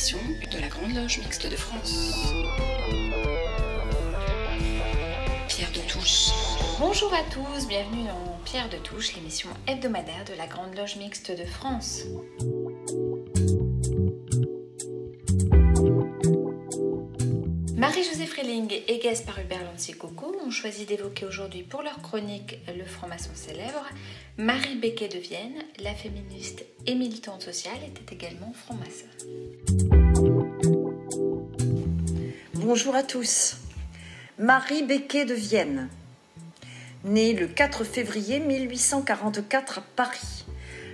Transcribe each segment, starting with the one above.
de la Grande Loge Mixte de France. Pierre de Touche. Bonjour à tous, bienvenue dans Pierre de Touche, l'émission hebdomadaire de la Grande Loge Mixte de France. Marie-Josée Freling et Gaspard Hubert Coco ont choisi d'évoquer aujourd'hui pour leur chronique Le franc-maçon célèbre. Marie Becquet de Vienne, la féministe et militante sociale, était également franc-maçon. Bonjour à tous. Marie Becquet de Vienne, née le 4 février 1844 à Paris.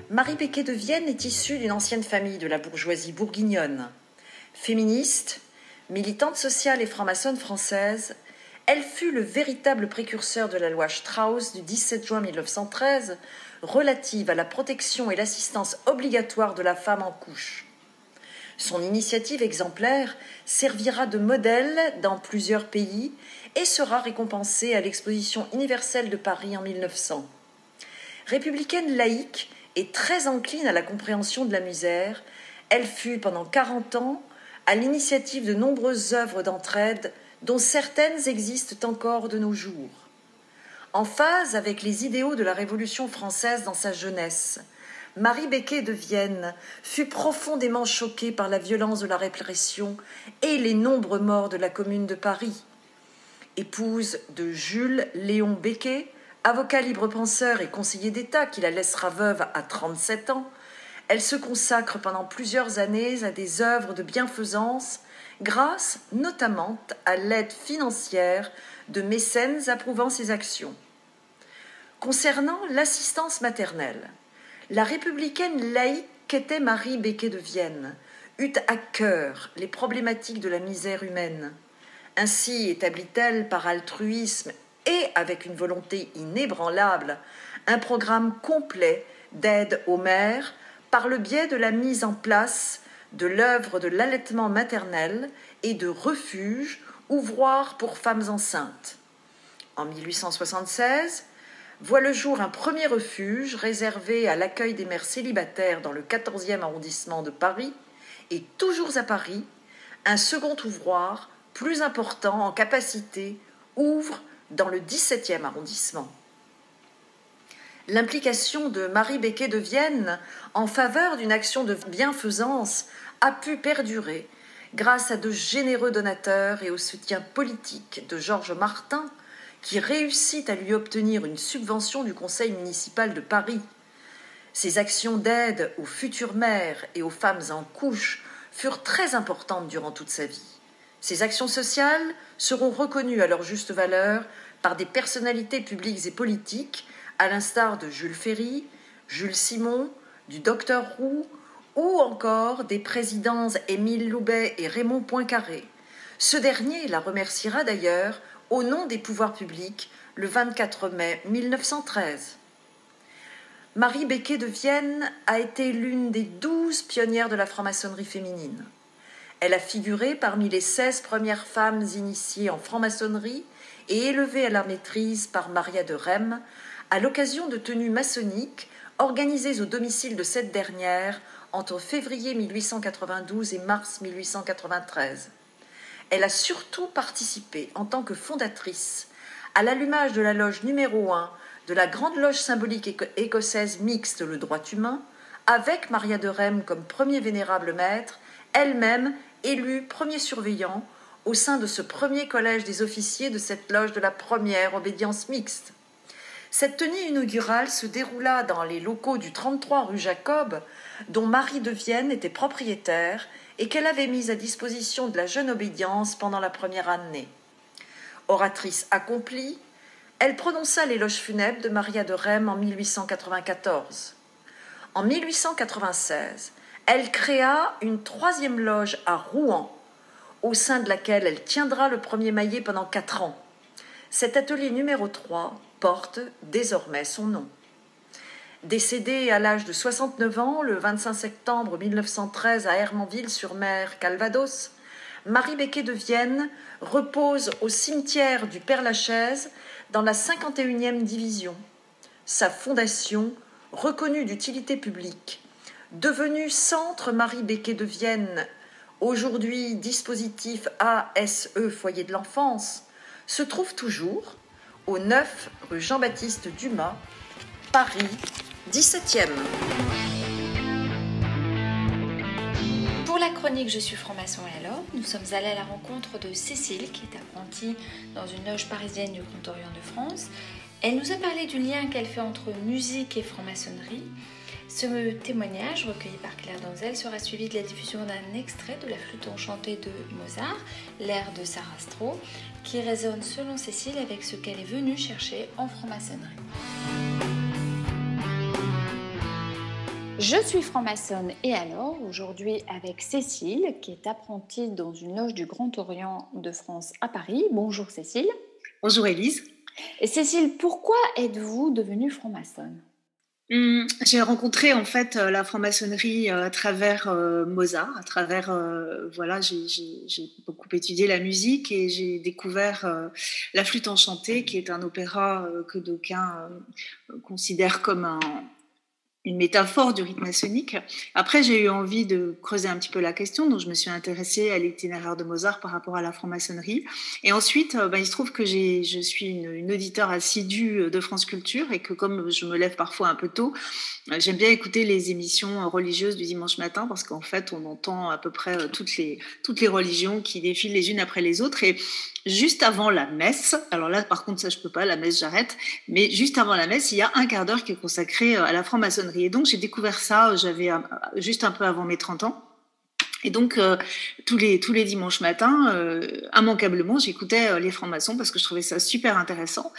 Marie Becquet de Vienne est issue d'une ancienne famille de la bourgeoisie bourguignonne. Féministe, Militante sociale et franc-maçonne française, elle fut le véritable précurseur de la loi Strauss du 17 juin 1913 relative à la protection et l'assistance obligatoire de la femme en couche. Son initiative exemplaire servira de modèle dans plusieurs pays et sera récompensée à l'exposition universelle de Paris en 1900. Républicaine laïque et très encline à la compréhension de la misère, elle fut pendant 40 ans à l'initiative de nombreuses œuvres d'entraide dont certaines existent encore de nos jours. En phase avec les idéaux de la Révolution française dans sa jeunesse, Marie Becquet de Vienne fut profondément choquée par la violence de la répression et les nombreux morts de la Commune de Paris. Épouse de Jules Léon Becquet, avocat libre-penseur et conseiller d'État qui la laissera veuve à 37 ans, elle se consacre pendant plusieurs années à des œuvres de bienfaisance grâce notamment à l'aide financière de mécènes approuvant ses actions. Concernant l'assistance maternelle, la républicaine laïque qu'était Marie Becquet de Vienne eut à cœur les problématiques de la misère humaine. Ainsi établit-elle par altruisme et avec une volonté inébranlable un programme complet d'aide aux mères, par le biais de la mise en place de l'œuvre de l'allaitement maternel et de refuges, ouvroirs pour femmes enceintes. En 1876, voit le jour un premier refuge réservé à l'accueil des mères célibataires dans le 14e arrondissement de Paris, et toujours à Paris, un second ouvroir plus important en capacité ouvre dans le 17e arrondissement. L'implication de Marie Becquet de Vienne en faveur d'une action de bienfaisance a pu perdurer grâce à de généreux donateurs et au soutien politique de Georges Martin, qui réussit à lui obtenir une subvention du Conseil municipal de Paris. Ses actions d'aide aux futures mères et aux femmes en couche furent très importantes durant toute sa vie. Ces actions sociales seront reconnues à leur juste valeur par des personnalités publiques et politiques à l'instar de Jules Ferry, Jules Simon, du docteur Roux ou encore des présidents Émile Loubet et Raymond Poincaré. Ce dernier la remerciera d'ailleurs au nom des pouvoirs publics le 24 mai 1913. Marie Becquet de Vienne a été l'une des douze pionnières de la franc-maçonnerie féminine. Elle a figuré parmi les seize premières femmes initiées en franc-maçonnerie et élevées à la maîtrise par Maria de Rem, à l'occasion de tenues maçonniques organisées au domicile de cette dernière entre février 1892 et mars 1893. Elle a surtout participé en tant que fondatrice à l'allumage de la loge numéro 1 de la Grande Loge symbolique écossaise mixte Le Droit Humain, avec Maria de Rem comme premier vénérable maître, elle-même élue premier surveillant au sein de ce premier collège des officiers de cette loge de la première obédience mixte. Cette tenue inaugurale se déroula dans les locaux du 33 rue Jacob, dont Marie de Vienne était propriétaire et qu'elle avait mise à disposition de la jeune obédience pendant la première année. Oratrice accomplie, elle prononça l'éloge funèbre de Maria de Rem en 1894. En 1896, elle créa une troisième loge à Rouen, au sein de laquelle elle tiendra le premier maillet pendant quatre ans. Cet atelier numéro 3 porte désormais son nom. Décédée à l'âge de 69 ans le 25 septembre 1913 à Hermanville-sur-Mer, Calvados, Marie Becquet de Vienne repose au cimetière du Père-Lachaise dans la 51e division. Sa fondation, reconnue d'utilité publique, devenue Centre Marie Becquet de Vienne aujourd'hui dispositif ASE Foyer de l'enfance, se trouve toujours au 9 rue Jean-Baptiste Dumas, Paris 17e. Pour la chronique Je suis franc-maçon et alors, nous sommes allés à la rencontre de Cécile, qui est apprentie dans une loge parisienne du Grand Orient de France. Elle nous a parlé du lien qu'elle fait entre musique et franc-maçonnerie. Ce témoignage, recueilli par Claire Donzel, sera suivi de la diffusion d'un extrait de la flûte enchantée de Mozart, l'air de Sarastro, qui résonne selon Cécile avec ce qu'elle est venue chercher en franc-maçonnerie. Je suis franc-maçonne et alors, aujourd'hui avec Cécile, qui est apprentie dans une loge du Grand Orient de France à Paris. Bonjour Cécile. Bonjour Élise. Et Cécile, pourquoi êtes-vous devenue franc-maçonne? Hum, j'ai rencontré en fait euh, la franc-maçonnerie euh, à travers euh, Mozart, à travers voilà, j'ai beaucoup étudié la musique et j'ai découvert la flûte enchantée, qui est un opéra que d'aucuns considèrent comme un, une métaphore du rythme maçonnique. Après, j'ai eu envie de creuser un petit peu la question, donc je me suis intéressée à l'itinéraire de Mozart par rapport à la franc-maçonnerie. Et ensuite, bah, il se trouve que je suis une, une, auditeur assidue de France Culture et que comme je me lève parfois un peu tôt, j'aime bien écouter les émissions religieuses du dimanche matin parce qu'en fait, on entend à peu près euh, toutes les, toutes les religions qui défilent les unes après les autres. Et juste avant la messe, alors là par contre ça je peux pas, la messe j'arrête, mais juste avant la messe, il y a un quart d'heure qui est consacré euh, à la franc-maçonnerie. Et donc j'ai découvert ça, euh, j'avais juste un peu avant mes 30 ans. Et donc, euh, tous, les, tous les dimanches matins, euh, immanquablement, j'écoutais euh, les francs-maçons parce que je trouvais ça super intéressant,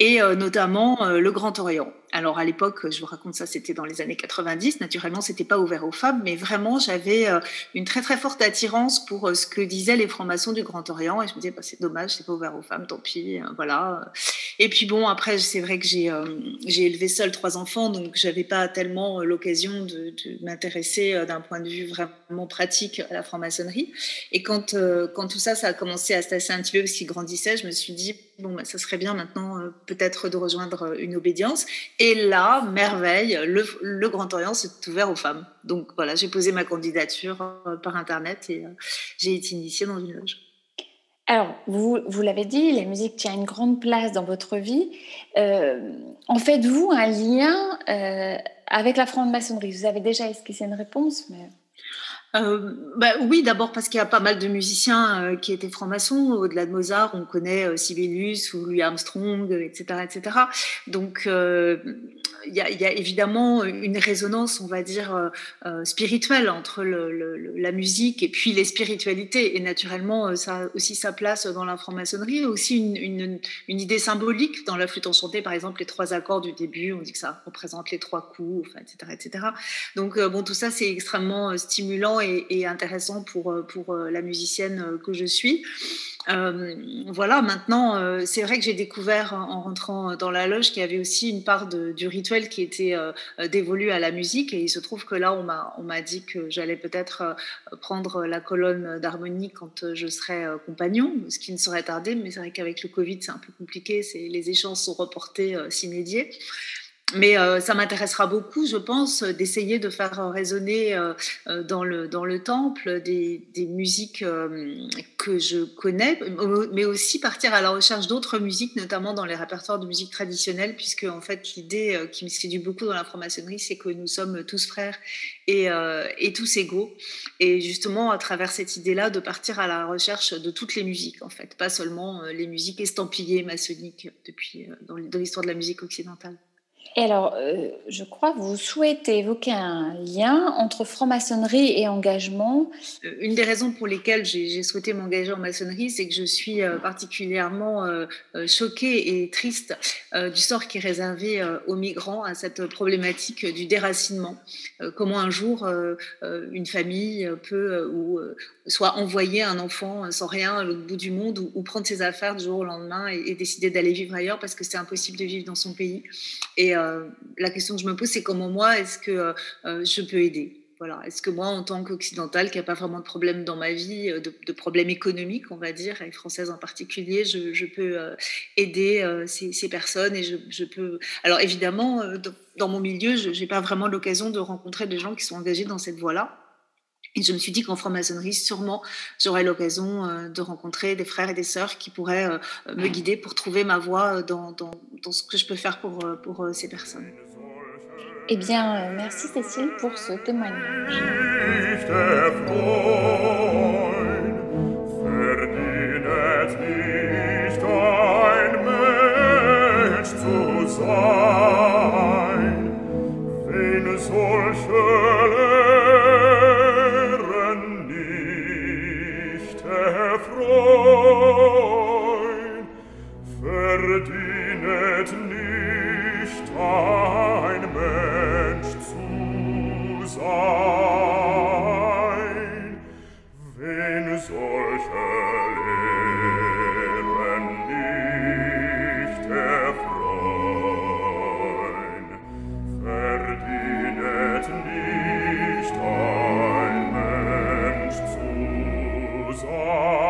et notamment le Grand Orient. Alors, à l'époque, je vous raconte ça, c'était dans les années 90. Naturellement, c'était pas ouvert aux femmes, mais vraiment, j'avais une très, très forte attirance pour ce que disaient les francs-maçons du Grand Orient. Et je me disais, bah, c'est dommage, c'est pas ouvert aux femmes, tant pis, voilà. Et puis, bon, après, c'est vrai que j'ai élevé seul trois enfants, donc j'avais pas tellement l'occasion de, m'intéresser d'un point de vue vraiment pratique à la franc-maçonnerie. Et quand, euh, quand tout ça, ça a commencé à se tasser un petit peu parce qu'il grandissait, je me suis dit, bon, bah, ça serait bien maintenant euh, peut-être de rejoindre euh, une obédience. Là, merveille, le, Grand Orient s'est ouvert aux femmes. Donc voilà, j'ai posé ma candidature par Internet et j'ai été initiée dans une loge. Alors, vous, l'avez dit, la musique tient une grande place dans votre vie. en faites-vous un lien avec la franc-maçonnerie? Vous avez déjà esquissé une réponse, mais... Euh, bah, oui, d'abord parce qu'il y a pas mal de musiciens euh, qui étaient francs-maçons. Au-delà de Mozart, on connaît euh, Sibelius ou Louis Armstrong, etc., etc. Donc, il y, a, évidemment une résonance, on va dire, euh, euh, spirituelle entre la musique et puis les spiritualités. Et naturellement, euh, ça a aussi sa place dans la franc-maçonnerie, aussi une, une, une, idée symbolique dans la flûte enchantée, par exemple, les trois accords du début, on dit que ça représente les trois coups, etc., etc. Donc, bon, tout ça, c'est extrêmement stimulant et, intéressant pour, pour la musicienne que je suis. Euh, voilà, maintenant, euh, c'est vrai que j'ai découvert en rentrant dans la loge qu'il y avait aussi une part du rituel qui était euh, dévolue à la musique. Et il se trouve que là, on m'a, dit que j'allais peut-être prendre la colonne d'harmonie quand je serai compagnon, ce qui ne serait tardé. Mais c'est vrai qu'avec le Covid, c'est un peu compliqué. Les échanges sont reportés s'inédier. Mais euh, ça m'intéressera beaucoup, je pense, d'essayer de faire résonner euh, euh, dans, le, dans le temple des, des musiques que je connais, mais aussi partir à la recherche d'autres musiques, notamment dans les répertoires de musique traditionnelle, puisque en fait l'idée qui me séduit beaucoup dans la franc-maçonnerie, c'est que nous sommes tous frères et, et, tous égaux. Et justement, à travers cette idée-là, de partir à la recherche de toutes les musiques, en fait, pas seulement les musiques estampillées maçonniques depuis dans l'histoire de la musique occidentale. Et alors, euh, je crois que vous souhaitez évoquer un lien entre franc-maçonnerie et engagement. Euh, une des raisons pour lesquelles j'ai souhaité m'engager en maçonnerie, c'est que je suis euh, particulièrement choquée et triste du sort qui est réservé aux migrants à cette problématique du déracinement. Comment un jour une famille peut soit envoyer un enfant sans rien à l'autre bout du monde ou, prendre ses affaires du jour au lendemain et, et décider d'aller vivre ailleurs parce que c'est impossible de vivre dans son pays. Et la question que je me pose, c'est comment moi, est-ce que euh, euh, je peux aider? Voilà. Est-ce que moi, en tant qu'occidentale, qui n'a pas vraiment de problème dans ma vie, de, problème économique, on va dire, et française en particulier, je, peux aider ces, personnes et je, peux. Alors évidemment, dans mon milieu, je n'ai pas vraiment l'occasion de rencontrer des gens qui sont engagés dans cette voie-là. Et je me suis dit qu'en franc-maçonnerie, sûrement, j'aurais l'occasion euh, de rencontrer des frères et des sœurs qui pourraient euh, me guider pour trouver ma voie dans, dans, dans, ce que je peux faire pour, euh, pour ces personnes. Eh bien, merci Cécile pour ce témoignage. verdinet nicht ein Mensch zu sein, wenn solche Lehren nicht erfreuen, verdinet nicht ein Mensch zu sein,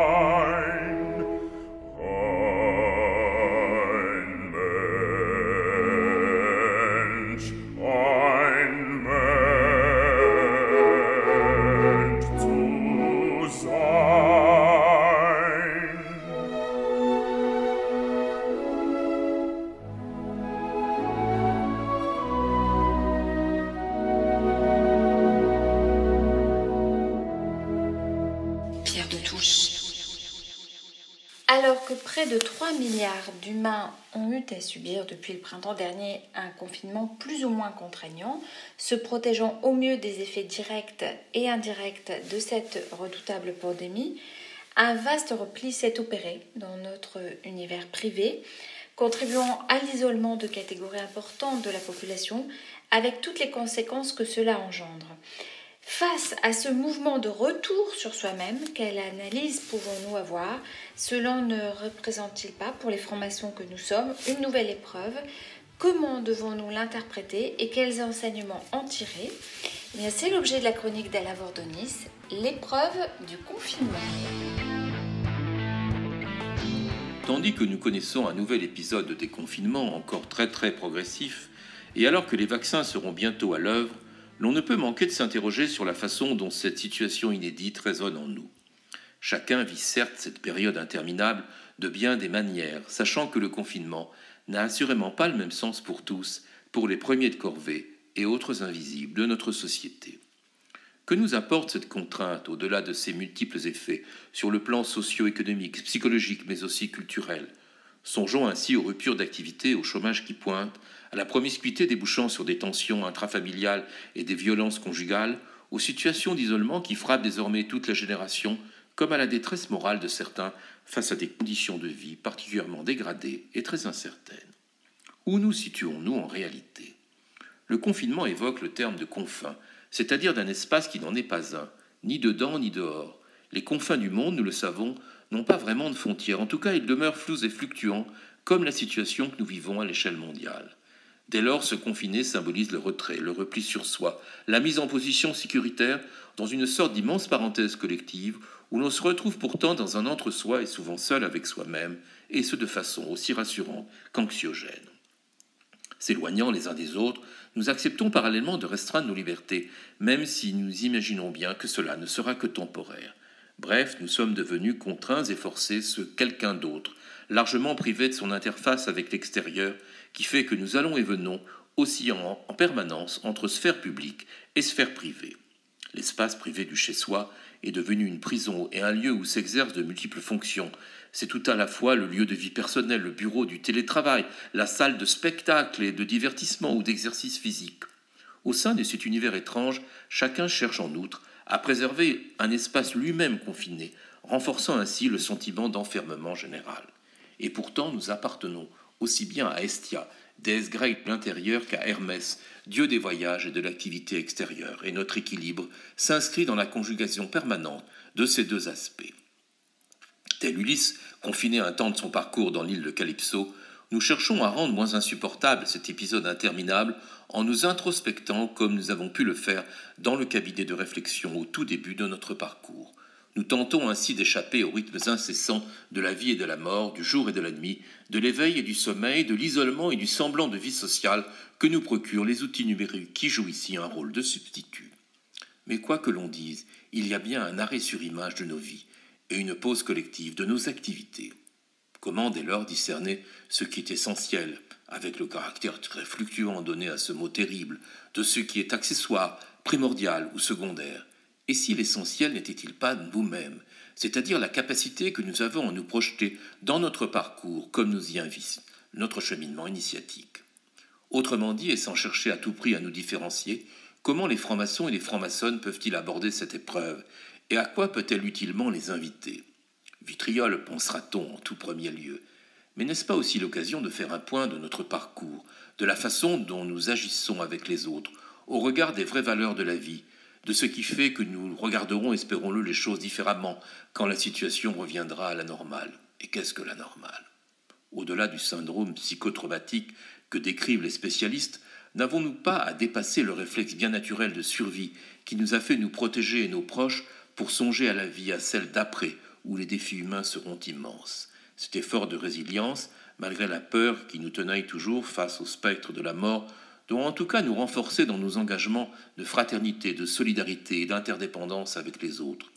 près de 3 milliards d'humains ont eu à subir depuis le printemps dernier un confinement plus ou moins contraignant, se protégeant au mieux des effets directs et indirects de cette redoutable pandémie, un vaste repli s'est opéré dans notre univers privé, contribuant à l'isolement de catégories importantes de la population avec toutes les conséquences que cela engendre. Face à ce mouvement de retour sur soi-même, quelle analyse pouvons-nous avoir Cela ne représente-t-il pas, pour les francs-maçons que nous sommes, une nouvelle épreuve? Comment devons-nous l'interpréter et quels enseignements en tirer? Eh C'est l'objet de la chronique d'Ala Vordonis, l'épreuve du confinement. Tandis que nous connaissons un nouvel épisode de déconfinement encore très très progressif, et alors que les vaccins seront bientôt à l'œuvre, l'on ne peut manquer de s'interroger sur la façon dont cette situation inédite résonne en nous. Chacun vit certes cette période interminable de bien des manières, sachant que le confinement n'a assurément pas le même sens pour tous, pour les premiers de corvée et autres invisibles de notre société. Que nous apporte cette contrainte au-delà de ses multiples effets sur le plan socio-économique, psychologique, mais aussi culturel? Songeons ainsi aux ruptures d'activité, au chômage qui pointe, la promiscuité débouchant sur des tensions intrafamiliales et des violences conjugales, aux situations d'isolement qui frappent désormais toute la génération, comme à la détresse morale de certains face à des conditions de vie particulièrement dégradées et très incertaines. Où nous situons-nous en réalité? Le confinement évoque le terme de confin, c'est-à-dire d'un espace qui n'en est pas un, ni dedans ni dehors. Les confins du monde, nous le savons, n'ont pas vraiment de frontières, en tout cas ils demeurent flous et fluctuants, comme la situation que nous vivons à l'échelle mondiale. Dès lors, se confiner symbolise le retrait, le repli sur soi, la mise en position sécuritaire dans une sorte d'immense parenthèse collective où l'on se retrouve pourtant dans un entre-soi et souvent seul avec soi-même, et ce de façon aussi rassurante qu'anxiogène. S'éloignant les uns des autres, nous acceptons parallèlement de restreindre nos libertés, même si nous imaginons bien que cela ne sera que temporaire. Bref, nous sommes devenus contraints et forcés ce quelqu'un d'autre, largement privé de son interface avec l'extérieur qui fait que nous allons et venons oscillant en permanence entre sphère publique et sphère privée. L'espace privé du chez-soi est devenu une prison et un lieu où s'exercent de multiples fonctions. C'est tout à la fois le lieu de vie personnelle, le bureau du télétravail, la salle de spectacle et de divertissement ou d'exercice physique. Au sein de cet univers étrange, chacun cherche en outre à préserver un espace lui-même confiné, renforçant ainsi le sentiment d'enfermement général. Et pourtant, nous appartenons aussi bien à Estia, déesse grecque de l'intérieur, qu'à Hermès, dieu des voyages et de l'activité extérieure, et notre équilibre s'inscrit dans la conjugation permanente de ces deux aspects. Tel Ulysse, confiné un temps de son parcours dans l'île de Calypso, nous cherchons à rendre moins insupportable cet épisode interminable en nous introspectant comme nous avons pu le faire dans le cabinet de réflexion au tout début de notre parcours. Nous tentons ainsi d'échapper aux rythmes incessants de la vie et de la mort, du jour et de la nuit, de l'éveil et du sommeil, de l'isolement et du semblant de vie sociale que nous procurent les outils numériques qui jouent ici un rôle de substitut. Mais quoi que l'on dise, il y a bien un arrêt sur image de nos vies et une pause collective de nos activités. Comment dès lors discerner ce qui est essentiel, avec le caractère très fluctuant donné à ce mot terrible, de ce qui est accessoire, primordial ou secondaire? Et si l'essentiel n'était-il pas nous-mêmes, c'est-à-dire la capacité que nous avons à nous projeter dans notre parcours comme nous y invite notre cheminement initiatique? Autrement dit, et sans chercher à tout prix à nous différencier, comment les francs-maçons et les francs-maçonnes peuvent-ils aborder cette épreuve et à quoi peut-elle utilement les inviter? Vitriol, pensera-t-on en tout premier lieu. Mais n'est-ce pas aussi l'occasion de faire un point de notre parcours, de la façon dont nous agissons avec les autres, au regard des vraies valeurs de la vie, de ce qui fait que nous regarderons, espérons-le, les choses différemment quand la situation reviendra à la normale. Et qu'est-ce que la normale? Au-delà du syndrome psychotraumatique que décrivent les spécialistes, n'avons-nous pas à dépasser le réflexe bien naturel de survie qui nous a fait nous protéger et nos proches pour songer à la vie, à celle d'après, où les défis humains seront immenses? Cet effort de résilience, malgré la peur qui nous tenaille toujours face au spectre de la mort, doit en tout cas nous renforcer dans nos engagements de fraternité, de solidarité et d'interdépendance avec les autres.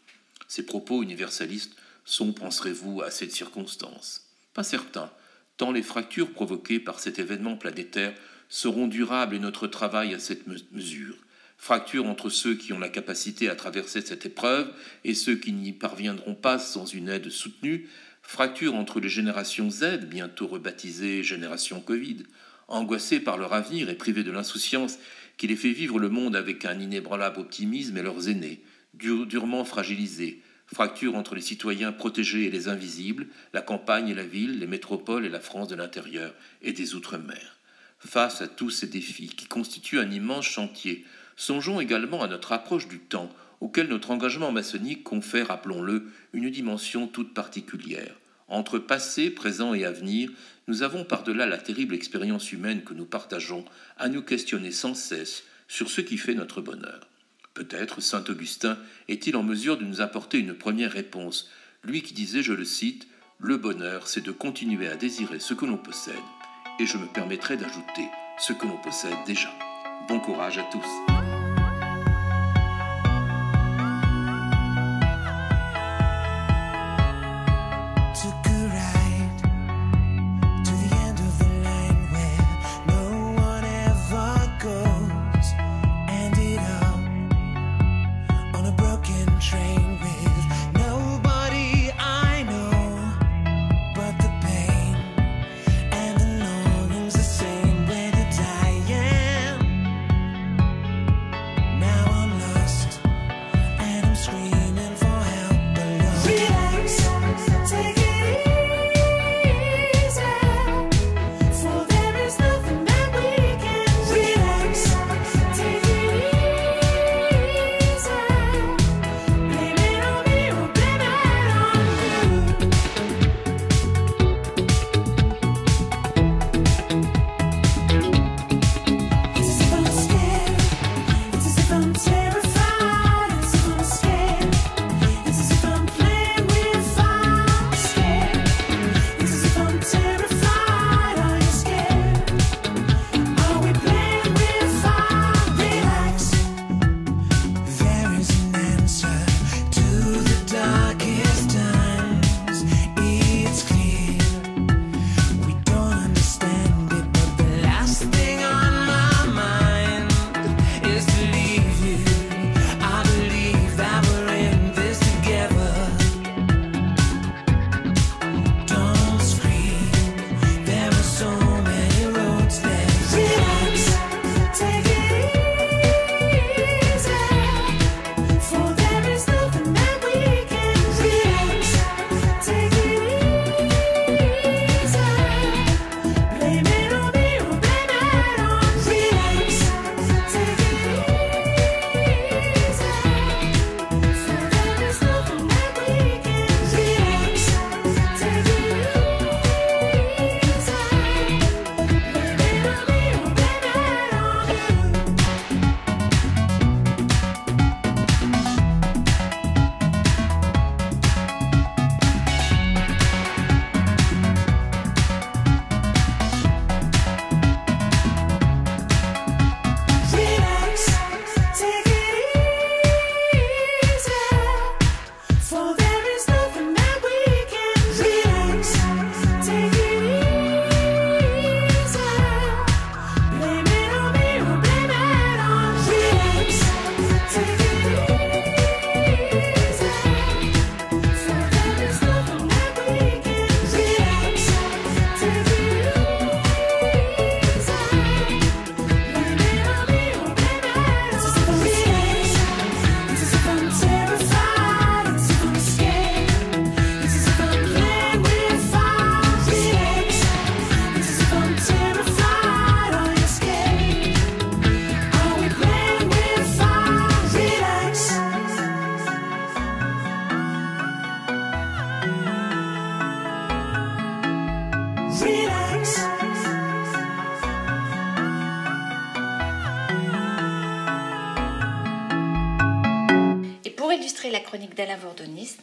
Ces propos universalistes sont, penserez-vous, à cette circonstance Pas certain, tant les fractures provoquées par cet événement planétaire seront durables et notre travail à cette mesure. Fracture entre ceux qui ont la capacité à traverser cette épreuve et ceux qui n'y parviendront pas sans une aide soutenue, fracture entre les générations Z, bientôt rebaptisées génération Covid, angoissées par leur avenir et privées de l'insouciance qui les fait vivre le monde avec un inébranlable optimisme et leurs aînés, durement fragilisés, fracture entre les citoyens protégés et les invisibles, la campagne et la ville, les métropoles et la France de l'intérieur et des outre-mer. Face à tous ces défis qui constituent un immense chantier, Songeons également à notre approche du temps, auquel notre engagement maçonnique confère, rappelons-le, une dimension toute particulière. Entre passé, présent et avenir, nous avons par-delà la terrible expérience humaine que nous partageons à nous questionner sans cesse sur ce qui fait notre bonheur. Peut-être Saint Augustin est-il en mesure de nous apporter une première réponse, lui qui disait, je le cite, Le bonheur, c'est de continuer à désirer ce que l'on possède, et je me permettrai d'ajouter ce que l'on possède déjà. Bon courage à tous.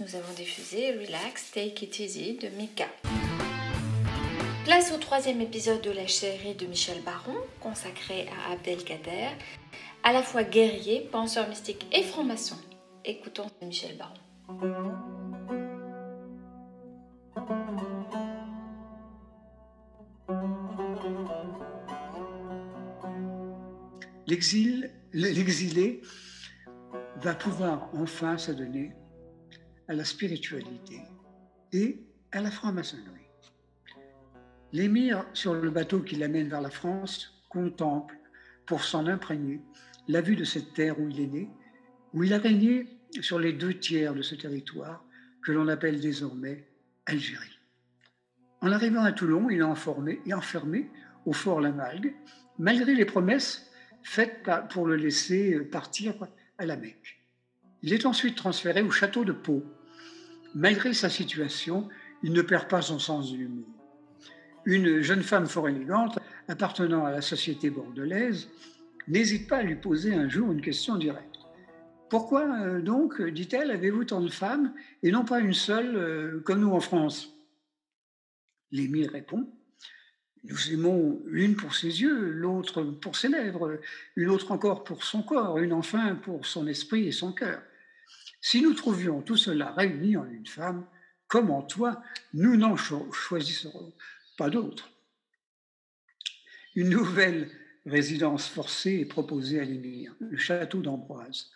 Nous avons diffusé Relax, Take It Easy de Mika. Place au troisième épisode de la série de Michel Baron, consacré à Abdelkader, à la fois guerrier, penseur mystique et franc-maçon. Écoutons Michel Baron. L'exil, l'exilé va pouvoir enfin s'adonner à la spiritualité et à la franc-maçonnerie. L'émir, sur le bateau qui l'amène vers la France, contemple, pour s'en imprégner, la vue de cette terre où il est né, où il a régné sur les deux tiers de ce territoire que l'on appelle désormais Algérie. En arrivant à Toulon, il est enfermé, enfermé au fort Lamalgue, malgré les promesses faites pour le laisser partir à la Mecque. Il est ensuite transféré au château de Pau. Malgré sa situation, il ne perd pas son sens de l'humour. Une jeune femme fort élégante, appartenant à la société bordelaise, n'hésite pas à lui poser un jour une question directe. Pourquoi euh, donc, dit-elle, avez-vous tant de femmes et non pas une seule euh, comme nous en France? L'émir répond Nous aimons l'une pour ses yeux, l'autre pour ses lèvres, une autre encore pour son corps, une enfin pour son esprit et son cœur. Si nous trouvions tout cela réuni en une femme, comme en toi, nous n'en choisisserons pas d'autre? Une nouvelle résidence forcée est proposée à l'émir, le château d'Ambroise.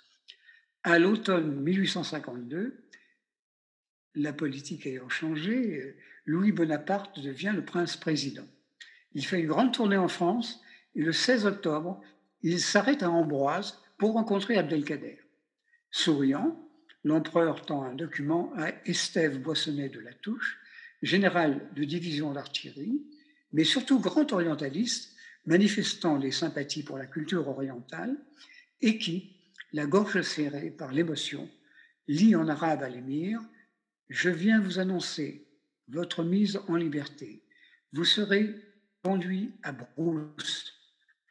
À l'automne 1852, la politique ayant changé, Louis Bonaparte devient le prince-président. Il fait une grande tournée en France et le 16 octobre, il s'arrête à Ambroise pour rencontrer Abdelkader. Souriant, l'empereur tend un document à Estève Boissonnet de la Touche, général de division d'artillerie, mais surtout grand orientaliste, manifestant les sympathies pour la culture orientale, et qui, la gorge serrée par l'émotion, lit en arabe à l'émir Je viens vous annoncer votre mise en liberté. Vous serez conduit à Brousse,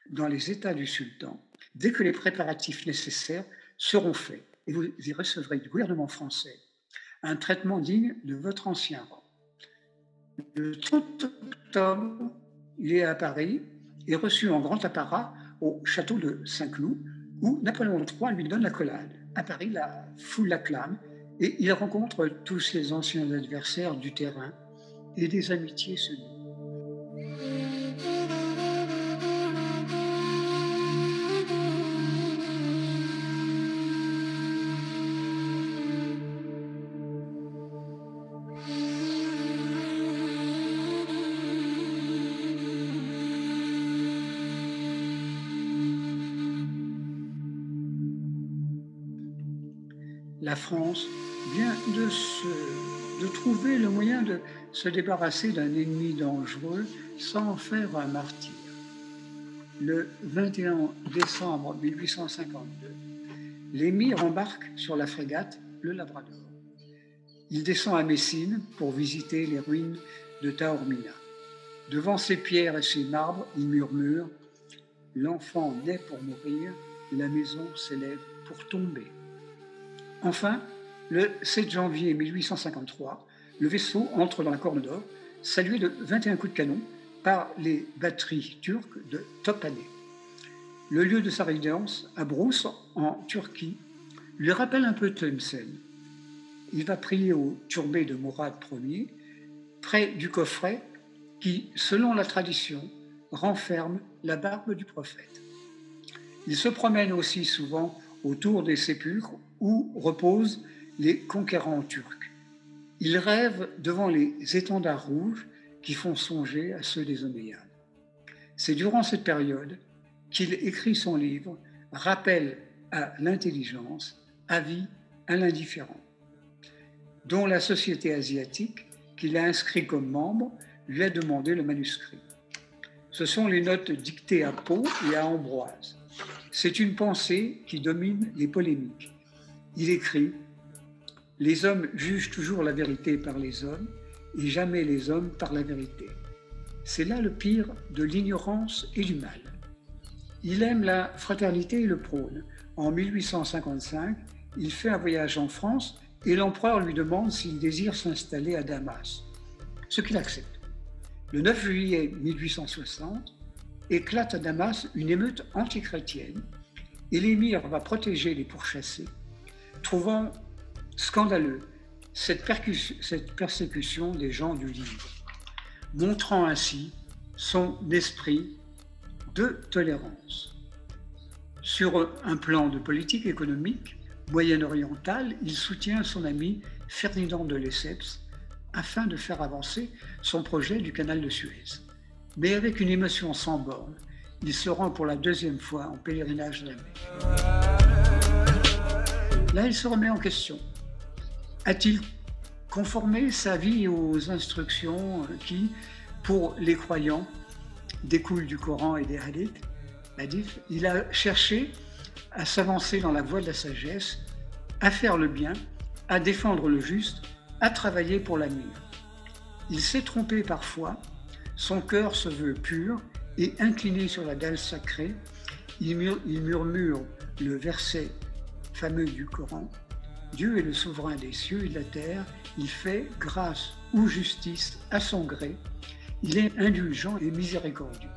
dans les États du sultan, dès que les préparatifs nécessaires seront faits et vous y recevrez du gouvernement français un traitement digne de votre ancien rang. Le 30 octobre, il est à Paris et reçu en grand apparat au château de Saint-Cloud, où Napoléon III lui donne la collade. À Paris, la foule l'acclame et il rencontre tous ses anciens adversaires du terrain et des amitiés se nouent. La France vient de, trouver le moyen de se débarrasser d'un ennemi dangereux sans faire un martyr. Le 21 décembre 1852, l'émir embarque sur la frégate le Labrador. Il descend à Messine pour visiter les ruines de Taormina. Devant ces pierres et ces marbres, il murmure L'enfant naît pour mourir, la maison s'élève pour tomber. Enfin, le 7 janvier 1853, le vaisseau entre dans la Corne d'Or, salué de 21 coups de canon par les batteries turques de Tophané. Le lieu de sa résidence, à Brousse, en Turquie, lui rappelle un peu Tlemcen. Il va prier au turbé de Mourad Ier, près du coffret qui, selon la tradition, renferme la barbe du prophète. Il se promène aussi souvent autour des sépulcres où reposent les conquérants turcs. Il rêve devant les étendards rouges qui font songer à ceux des Omeyyades. C'est durant cette période qu'il écrit son livre Rappel à l'intelligence, avis à l'indifférent, dont la société asiatique, qu'il a inscrit comme membre, lui a demandé le manuscrit. Ce sont les notes dictées à Pau et à Ambroise. C'est une pensée qui domine les polémiques. Il écrit Les hommes jugent toujours la vérité par les hommes et jamais les hommes par la vérité. C'est là le pire de l'ignorance et du mal. Il aime la fraternité et le prône. En 1855, il fait un voyage en France et l'empereur lui demande s'il désire s'installer à Damas, ce qu'il accepte. Le 9 juillet 1860, éclate à Damas une émeute antichrétienne et l'émir va protéger les pourchassés, trouvant scandaleux cette, persécution des gens du livre, montrant ainsi son esprit de tolérance. Sur un plan de politique économique moyen-orientale, il soutient son ami Ferdinand de Lesseps afin de faire avancer son projet du canal de Suez. Mais avec une émotion sans borne, il se rend pour la deuxième fois en pèlerinage de la mer. Là, il se remet en question. A-t-il conformé sa vie aux instructions qui, pour les croyants, découlent du Coran et des hadiths Il a cherché à s'avancer dans la voie de la sagesse, à faire le bien, à défendre le juste, à travailler pour l'avenir. Il s'est trompé parfois, son cœur se veut pur et incliné sur la dalle sacrée, il, murmure le verset fameux du Coran. Dieu est le souverain des cieux et de la terre, il fait grâce ou justice à son gré, il est indulgent et miséricordieux.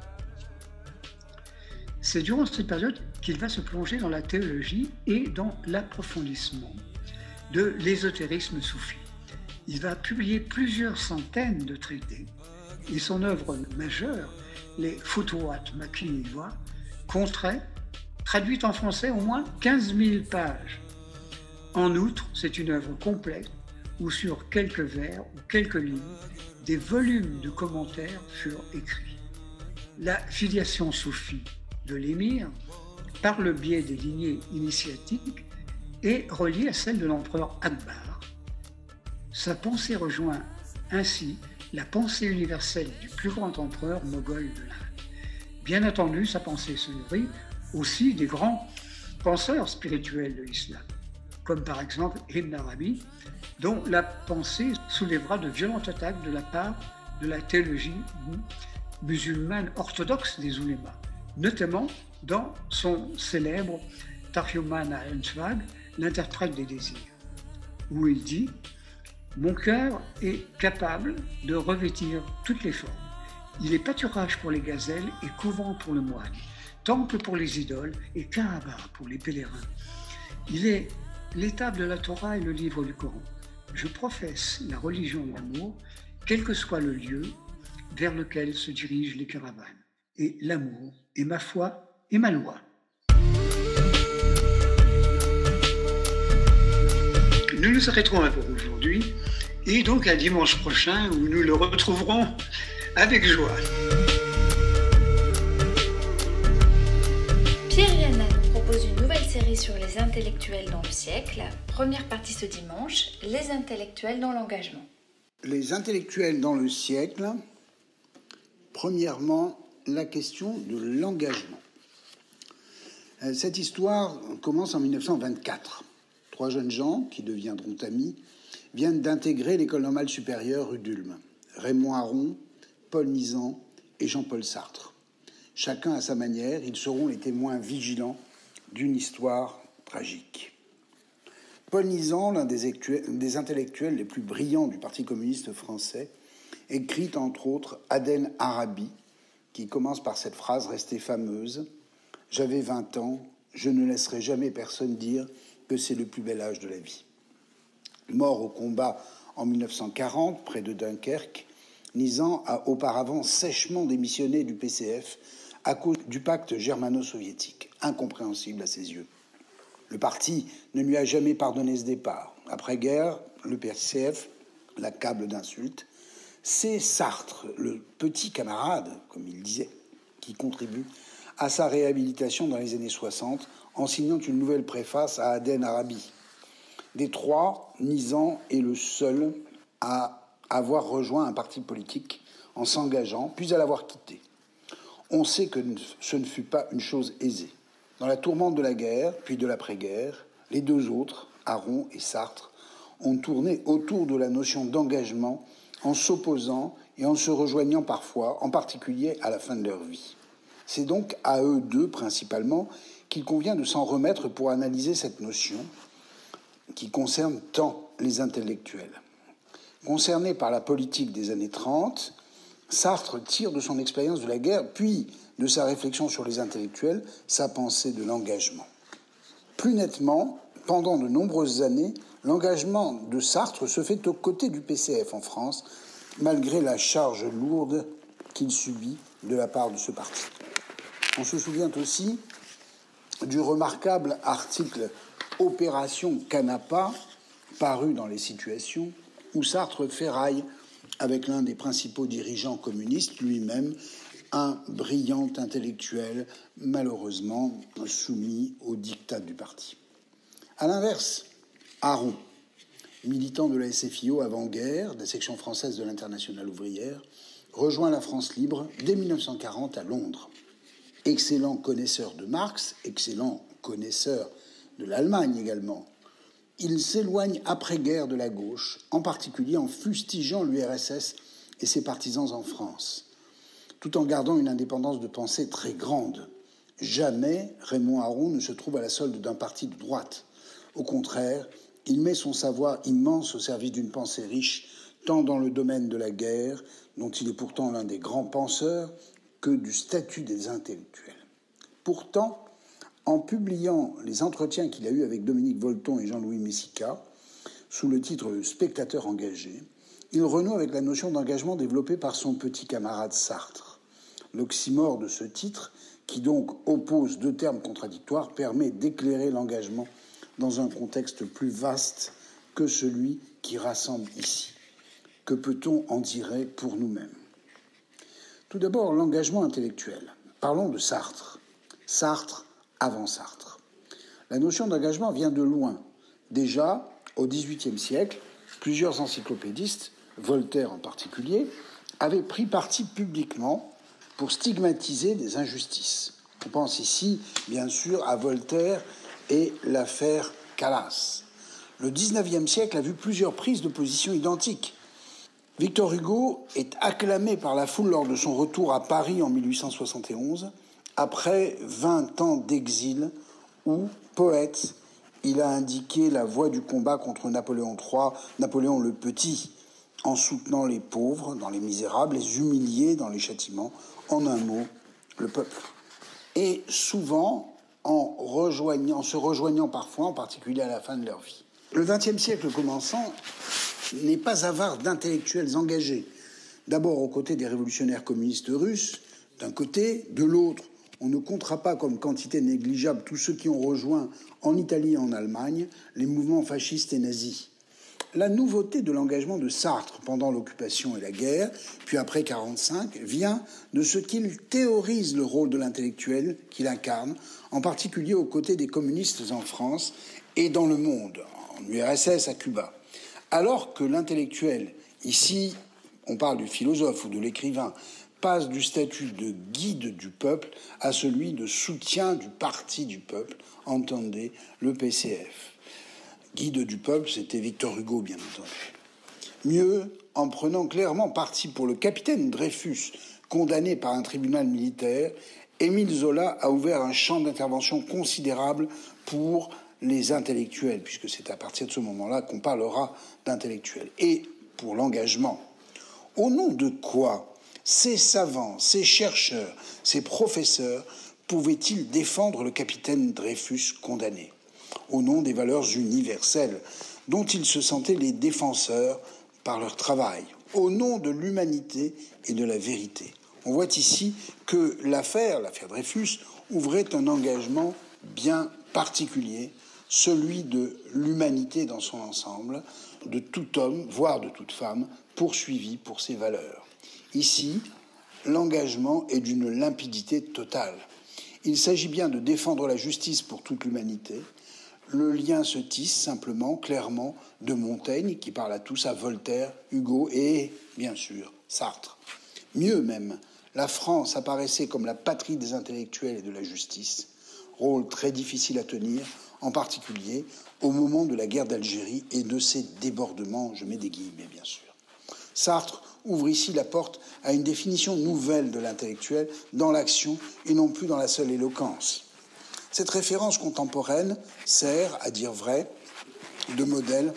C'est durant cette période qu'il va se plonger dans la théologie et dans l'approfondissement de l'ésotérisme soufi. Il va publier plusieurs centaines de traités et son œuvre majeure, les Futuhat Makiniwa, compterait, traduite en français, au moins 15 000 pages. En outre, c'est une œuvre complète où sur quelques vers ou quelques lignes, des volumes de commentaires furent écrits. La filiation soufie de l'émir, par le biais des lignées initiatiques, est reliée à celle de l'empereur Akbar. Sa pensée rejoint ainsi la pensée universelle du plus grand empereur moghol de l'Inde. Bien entendu, sa pensée se nourrit aussi des grands penseurs spirituels de l'islam, comme par exemple Ibn Arabi, dont la pensée soulèvera de violentes attaques de la part de la théologie musulmane orthodoxe des oulémas, notamment dans son célèbre Tarjuman al-Anshwag, l'interprète des désirs, où il dit Mon cœur est capable de revêtir toutes les formes. Il est pâturage pour les gazelles et couvent pour le moine, temple pour les idoles et Kaaba pour les pèlerins. Il est l'étape de la Torah et le livre du Coran. Je professe la religion de l'amour, quel que soit le lieu vers lequel se dirigent les caravanes. Et l'amour est ma foi et ma loi. Nous nous arrêterons un peu aujourd'hui et donc à dimanche prochain où nous le retrouverons avec joie. Sur les intellectuels dans le siècle. Première partie ce dimanche, les intellectuels dans l'engagement. Les intellectuels dans le siècle, premièrement, la question de l'engagement. Euh, cette histoire commence en 1924. Trois jeunes gens, qui deviendront amis, viennent d'intégrer l'école normale supérieure rue d'Ulm. Raymond Aron, Paul Nizan et Jean-Paul Sartre. Chacun à sa manière, ils seront les témoins vigilants d'une histoire tragique. Paul Nizan, l'un des, intellectuels les plus brillants du Parti communiste français, écrit entre autres Aden Arabi, qui commence par cette phrase restée fameuse J'avais 20 ans, je ne laisserai jamais personne dire que c'est le plus bel âge de la vie. Mort au combat en 1940, près de Dunkerque, Nizan a auparavant sèchement démissionné du PCF à cause du pacte germano-soviétique, incompréhensible à ses yeux. Le parti ne lui a jamais pardonné ce départ. Après-guerre, le PCF l'accable d'insultes. C'est Sartre, le petit camarade, comme il disait, qui contribue à sa réhabilitation dans les années 60 en signant une nouvelle préface à Aden Arabi. Des trois, Nizan est le seul à avoir rejoint un parti politique en s'engageant, puis à l'avoir quitté. On sait que ce ne fut pas une chose aisée. Dans la tourmente de la guerre, puis de l'après-guerre, les deux autres, Aron et Sartre, ont tourné autour de la notion d'engagement en s'opposant et en se rejoignant parfois, en particulier à la fin de leur vie. C'est donc à eux deux principalement qu'il convient de s'en remettre pour analyser cette notion, qui concerne tant les intellectuels. Concerné par la politique des années 30, Sartre tire de son expérience de la guerre, puis de sa réflexion sur les intellectuels, sa pensée de l'engagement. Plus nettement, pendant de nombreuses années, l'engagement de Sartre se fait aux côtés du PCF en France, malgré la charge lourde qu'il subit de la part de ce parti. On se souvient aussi du remarquable article Opération Canapa, paru dans les situations, où Sartre ferraille avec l'un des principaux dirigeants communistes, lui-même un brillant intellectuel, malheureusement soumis au diktat du parti. À l'inverse, Aron, militant de la SFIO avant-guerre, de la section française de l'Internationale ouvrière, rejoint la France libre dès 1940 à Londres. Excellent connaisseur de Marx, excellent connaisseur de l'Allemagne également, il s'éloigne après-guerre de la gauche, en particulier en fustigeant l'URSS et ses partisans en France, tout en gardant une indépendance de pensée très grande. Jamais Raymond Aron ne se trouve à la solde d'un parti de droite. Au contraire, il met son savoir immense au service d'une pensée riche, tant dans le domaine de la guerre, dont il est pourtant l'un des grands penseurs, que du statut des intellectuels. Pourtant, en publiant les entretiens qu'il a eus avec Dominique Volton et Jean-Louis Messica, sous le titre Spectateur engagé, il renoue avec la notion d'engagement développée par son petit camarade Sartre. L'oxymore de ce titre, qui donc oppose deux termes contradictoires, permet d'éclairer l'engagement dans un contexte plus vaste que celui qui rassemble ici. Que peut-on en dire pour nous-mêmes? Tout d'abord, l'engagement intellectuel. Parlons de Sartre. Sartre avant Sartre. La notion d'engagement vient de loin. Déjà, au XVIIIe siècle, plusieurs encyclopédistes, Voltaire en particulier, avaient pris parti publiquement pour stigmatiser des injustices. On pense ici, bien sûr, à Voltaire et l'affaire Calas. Le XIXe siècle a vu plusieurs prises de position identiques. Victor Hugo est acclamé par la foule lors de son retour à Paris en 1871 après 20 ans d'exil où, poète, il a indiqué la voie du combat contre Napoléon III, Napoléon le Petit, en soutenant les pauvres dans les misérables, les humiliés dans les châtiments, en un mot, le peuple. Et souvent en, en se rejoignant parfois, en particulier à la fin de leur vie. Le XXe siècle commençant n'est pas avare d'intellectuels engagés. D'abord aux côtés des révolutionnaires communistes russes, d'un côté, de l'autre, on ne comptera pas comme quantité négligeable tous ceux qui ont rejoint en Italie et en Allemagne les mouvements fascistes et nazis. La nouveauté de l'engagement de Sartre pendant l'occupation et la guerre, puis après 1945, vient de ce qu'il théorise le rôle de l'intellectuel qu'il incarne, en particulier aux côtés des communistes en France et dans le monde, en URSS, à Cuba. Alors que l'intellectuel, ici on parle du philosophe ou de l'écrivain, passe du statut de guide du peuple à celui de soutien du parti du peuple, entendez le PCF. Guide du peuple, c'était Victor Hugo, bien entendu. Mieux, en prenant clairement parti pour le capitaine Dreyfus, condamné par un tribunal militaire, Émile Zola a ouvert un champ d'intervention considérable pour les intellectuels, puisque c'est à partir de ce moment-là qu'on parlera d'intellectuels, et pour l'engagement. Au nom de quoi ces savants, ces chercheurs, ces professeurs pouvaient-ils défendre le capitaine Dreyfus condamné au nom des valeurs universelles dont ils se sentaient les défenseurs par leur travail, au nom de l'humanité et de la vérité? On voit ici que l'affaire, l'affaire Dreyfus, ouvrait un engagement bien particulier, celui de l'humanité dans son ensemble, de tout homme, voire de toute femme, poursuivi pour ses valeurs. Ici, l'engagement est d'une limpidité totale. Il s'agit bien de défendre la justice pour toute l'humanité. Le lien se tisse simplement, clairement, de Montaigne, qui parle à tous, à Voltaire, Hugo et, bien sûr, Sartre. Mieux même, la France apparaissait comme la patrie des intellectuels et de la justice, rôle très difficile à tenir, en particulier au moment de la guerre d'Algérie et de ses débordements, je mets des guillemets bien sûr. Sartre ouvre ici la porte à une définition nouvelle de l'intellectuel dans l'action et non plus dans la seule éloquence. Cette référence contemporaine sert, à dire vrai, de modèle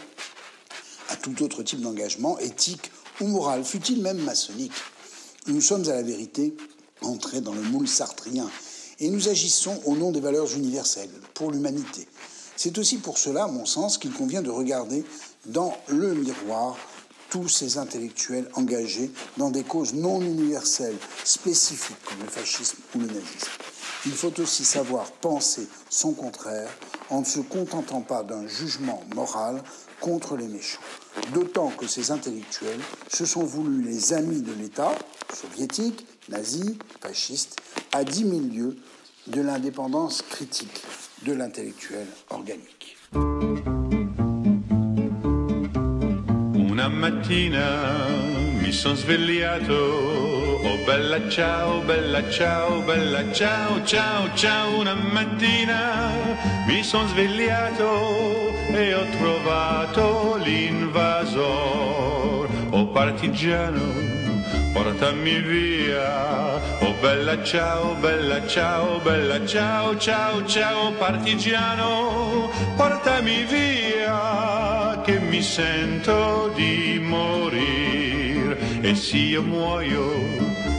à tout autre type d'engagement, éthique ou moral, fut-il même maçonnique. Nous sommes à la vérité entrés dans le moule sartrien et nous agissons au nom des valeurs universelles pour l'humanité. C'est aussi pour cela, à mon sens, qu'il convient de regarder dans le miroir tous ces intellectuels engagés dans des causes non universelles, spécifiques, comme le fascisme ou le nazisme. Il faut aussi savoir penser son contraire en ne se contentant pas d'un jugement moral contre les méchants. D'autant que ces intellectuels se sont voulus les amis de l'État, soviétique, nazi, fasciste, à dix mille lieues de l'indépendance critique de l'intellectuel organique. Una mattina mi sono svegliato, oh bella ciao, bella ciao, bella ciao, ciao, ciao. Una mattina mi sono svegliato e ho trovato l'invasor, oh partigiano. Portami via, oh bella ciao, bella ciao, bella ciao, ciao, ciao partigiano, portami via mi sento di morire e se io muoio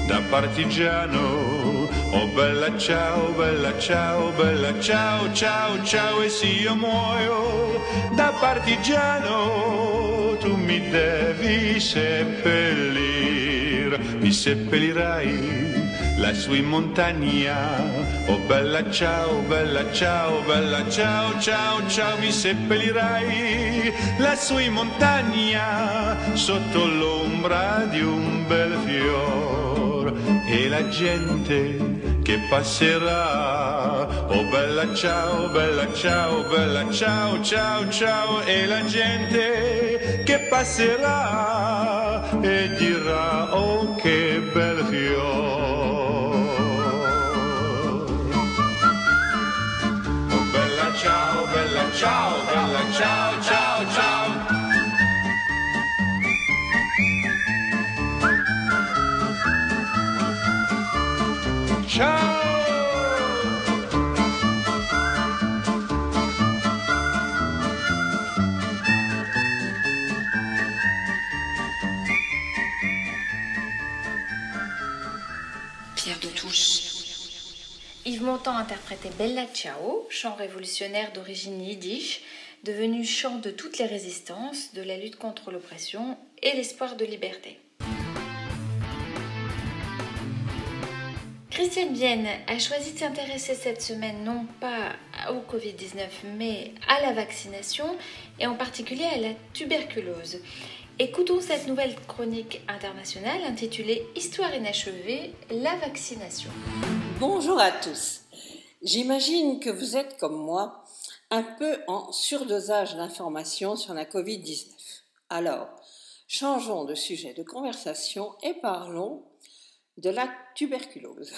da partigiano, oh bella ciao, bella ciao, bella ciao, ciao, ciao. E se io muoio da partigiano, tu mi devi seppellire, mi seppellirai lassù in montagna. Oh bella ciao, bella ciao, bella ciao, ciao, ciao, mi seppellirai lassù in montagna sotto l'ombra di un bel fior e la gente che passerà. Oh bella ciao, bella ciao, bella ciao, ciao, ciao e la gente che passerà e dirà oh che ciao, bella ciao, ciao, ciao. Ciao! Yves Montand interprétait Bella Ciao, chant révolutionnaire d'origine yiddish, devenu chant de toutes les résistances, de la lutte contre l'oppression et l'espoir de liberté. Christiane Vienne a choisi de s'intéresser cette semaine non pas au Covid-19 mais à la vaccination et en particulier à la tuberculose. Écoutons cette nouvelle chronique internationale intitulée Histoire inachevée, la vaccination. Bonjour à tous. J'imagine que vous êtes comme moi un peu en surdosage d'informations sur la Covid-19. Alors, changeons de sujet de conversation et parlons de la tuberculose.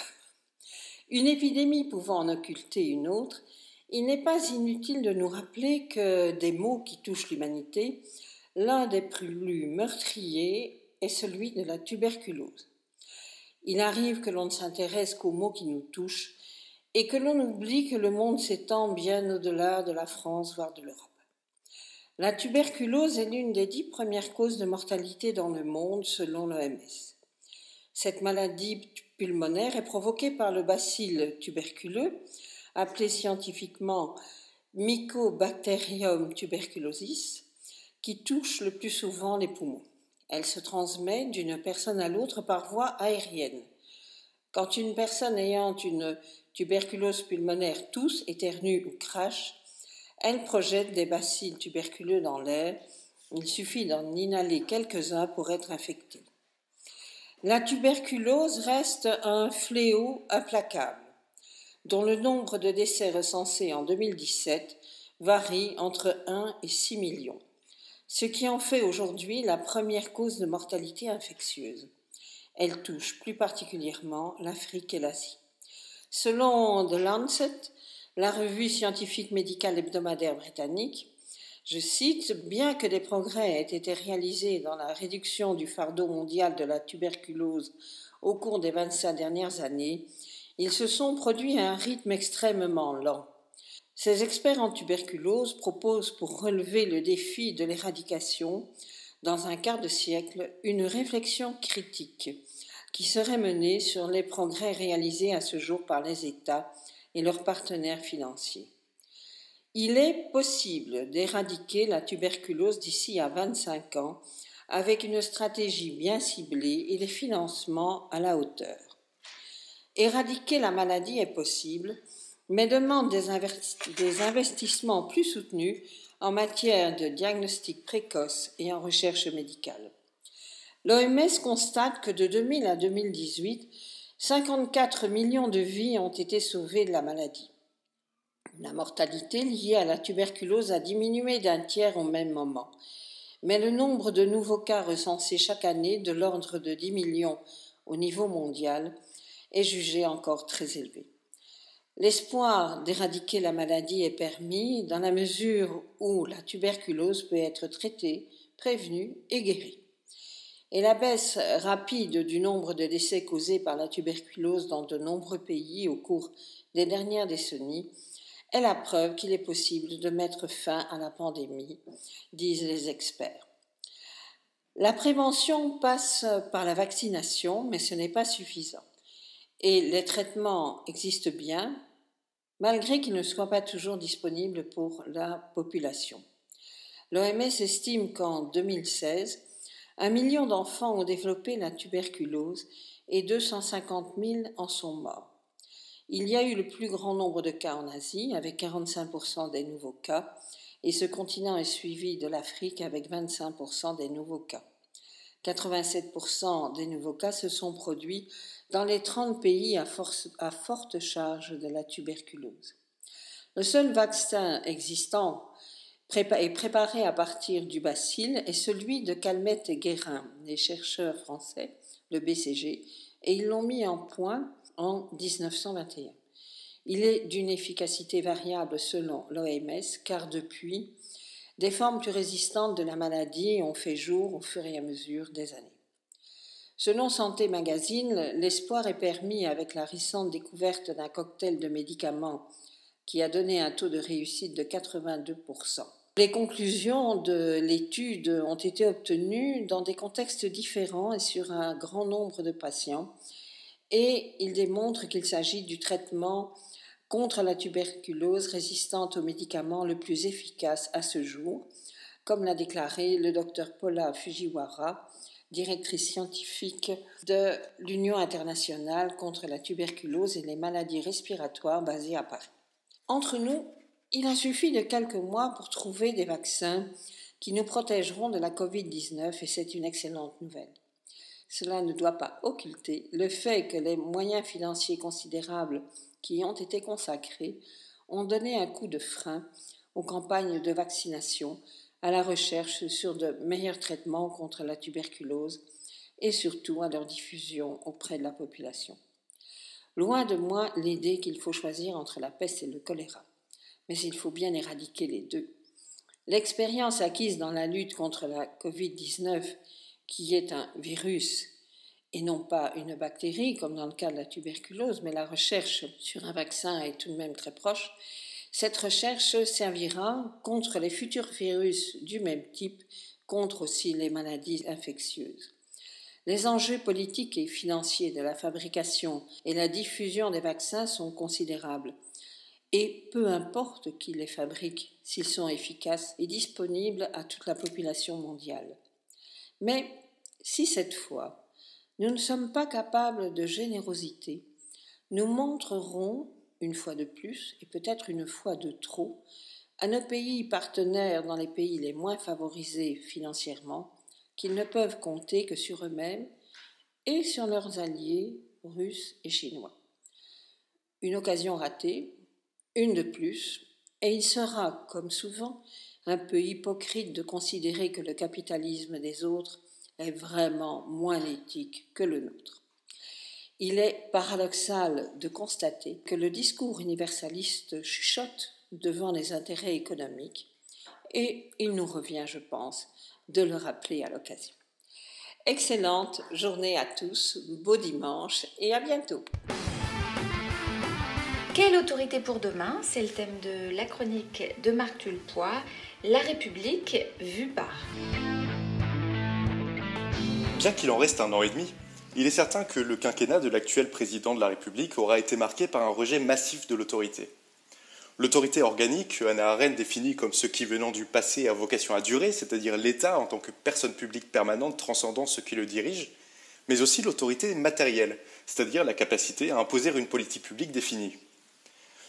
Une épidémie pouvant en occulter une autre, il n'est pas inutile de nous rappeler que des maux qui touchent l'humanité, l'un des plus meurtriers est celui de la tuberculose. Il arrive que l'on ne s'intéresse qu'aux maux qui nous touchent et que l'on oublie que le monde s'étend bien au-delà de la France, voire de l'Europe. La tuberculose est l'une des dix premières causes de mortalité dans le monde selon l'OMS. Cette maladie pulmonaire est provoquée par le bacille tuberculeux, appelé scientifiquement Mycobacterium tuberculosis, qui touche le plus souvent les poumons. Elle se transmet d'une personne à l'autre par voie aérienne. Quand une personne ayant une tuberculose pulmonaire tousse, éternue ou crache, elle projette des bacilles tuberculeux dans l'air. Il suffit d'en inhaler quelques-uns pour être infecté. La tuberculose reste un fléau implacable, dont le nombre de décès recensés en 2017 varie entre 1 et 6 millions, ce qui en fait aujourd'hui la première cause de mortalité infectieuse. Elle touche plus particulièrement l'Afrique et l'Asie. Selon The Lancet, la revue scientifique médicale hebdomadaire britannique, je cite, Bien que des progrès aient été réalisés dans la réduction du fardeau mondial de la tuberculose au cours des 25 dernières années, ils se sont produits à un rythme extrêmement lent. Ces experts en tuberculose proposent pour relever le défi de l'éradication, dans un quart de siècle, une réflexion critique qui serait menée sur les progrès réalisés à ce jour par les États et leurs partenaires financiers. Il est possible d'éradiquer la tuberculose d'ici à 25 ans avec une stratégie bien ciblée et des financements à la hauteur. Éradiquer la maladie est possible, mais demande des, investissements plus soutenus en matière de diagnostic précoce et en recherche médicale. L'OMS constate que de 2000 à 2018, 54 millions de vies ont été sauvées de la maladie. La mortalité liée à la tuberculose a diminué d'un tiers au même moment, mais le nombre de nouveaux cas recensés chaque année, de l'ordre de 10 millions au niveau mondial, est jugé encore très élevé. L'espoir d'éradiquer la maladie est permis dans la mesure où la tuberculose peut être traitée, prévenue et guérie. Et la baisse rapide du nombre de décès causés par la tuberculose dans de nombreux pays au cours des dernières décennies est la preuve qu'il est possible de mettre fin à la pandémie, disent les experts. La prévention passe par la vaccination, mais ce n'est pas suffisant. Et les traitements existent bien, malgré qu'ils ne soient pas toujours disponibles pour la population. L'OMS estime qu'en 2016, un million d'enfants ont développé la tuberculose et 250 000 en sont morts. Il y a eu le plus grand nombre de cas en Asie, avec 45% des nouveaux cas, et ce continent est suivi de l'Afrique avec 25% des nouveaux cas. 87% des nouveaux cas se sont produits dans les 30 pays à, forte charge de la tuberculose. Le seul vaccin existant est préparé à partir du bacille est celui de Calmette et Guérin, les chercheurs français, le BCG, et ils l'ont mis en point en 1921. Il est d'une efficacité variable selon l'OMS, car depuis, des formes plus résistantes de la maladie ont fait jour au fur et à mesure des années. Selon Santé Magazine, l'espoir est permis avec la récente découverte d'un cocktail de médicaments qui a donné un taux de réussite de 82%. Les conclusions de l'étude ont été obtenues dans des contextes différents et sur un grand nombre de patients, et ils démontrent qu'il s'agit du traitement contre la tuberculose résistante aux médicaments le plus efficace à ce jour, comme l'a déclaré le docteur Paula Fujiwara, directrice scientifique de l'Union internationale contre la tuberculose et les maladies respiratoires basée à Paris. Entre nous, il en suffit de quelques mois pour trouver des vaccins qui nous protégeront de la Covid-19 et c'est une excellente nouvelle. Cela ne doit pas occulter le fait que les moyens financiers considérables qui ont été consacrés ont donné un coup de frein aux campagnes de vaccination à la recherche sur de meilleurs traitements contre la tuberculose et surtout à leur diffusion auprès de la population. Loin de moi l'idée qu'il faut choisir entre la peste et le choléra, mais il faut bien éradiquer les deux. L'expérience acquise dans la lutte contre la Covid-19, qui est un virus et non pas une bactérie comme dans le cas de la tuberculose, mais la recherche sur un vaccin est tout de même très proche, cette recherche servira contre les futurs virus du même type, contre aussi les maladies infectieuses. Les enjeux politiques et financiers de la fabrication et la diffusion des vaccins sont considérables. Et peu importe qui les fabrique, s'ils sont efficaces et disponibles à toute la population mondiale. Mais si cette fois, nous ne sommes pas capables de générosité, nous montrerons une fois de plus, et peut-être une fois de trop, à nos pays partenaires dans les pays les moins favorisés financièrement, qu'ils ne peuvent compter que sur eux-mêmes et sur leurs alliés russes et chinois. Une occasion ratée, une de plus, et il sera, comme souvent, un peu hypocrite de considérer que le capitalisme des autres est vraiment moins éthique que le nôtre. Il est paradoxal de constater que le discours universaliste chuchote devant les intérêts économiques et il nous revient, je pense, de le rappeler à l'occasion. Excellente journée à tous, beau dimanche et à bientôt. Quelle autorité pour demain? C'est le thème de la chronique de Marc Tulpois, La République vue par. Bien qu'il en reste un an et demi, il est certain que le quinquennat de l'actuel président de la République aura été marqué par un rejet massif de l'autorité. L'autorité organique, Hannah Arendt définit comme ce qui venant du passé a vocation à durer, c'est-à-dire l'État en tant que personne publique permanente transcendant ce qui le dirige, mais aussi l'autorité matérielle, c'est-à-dire la capacité à imposer une politique publique définie.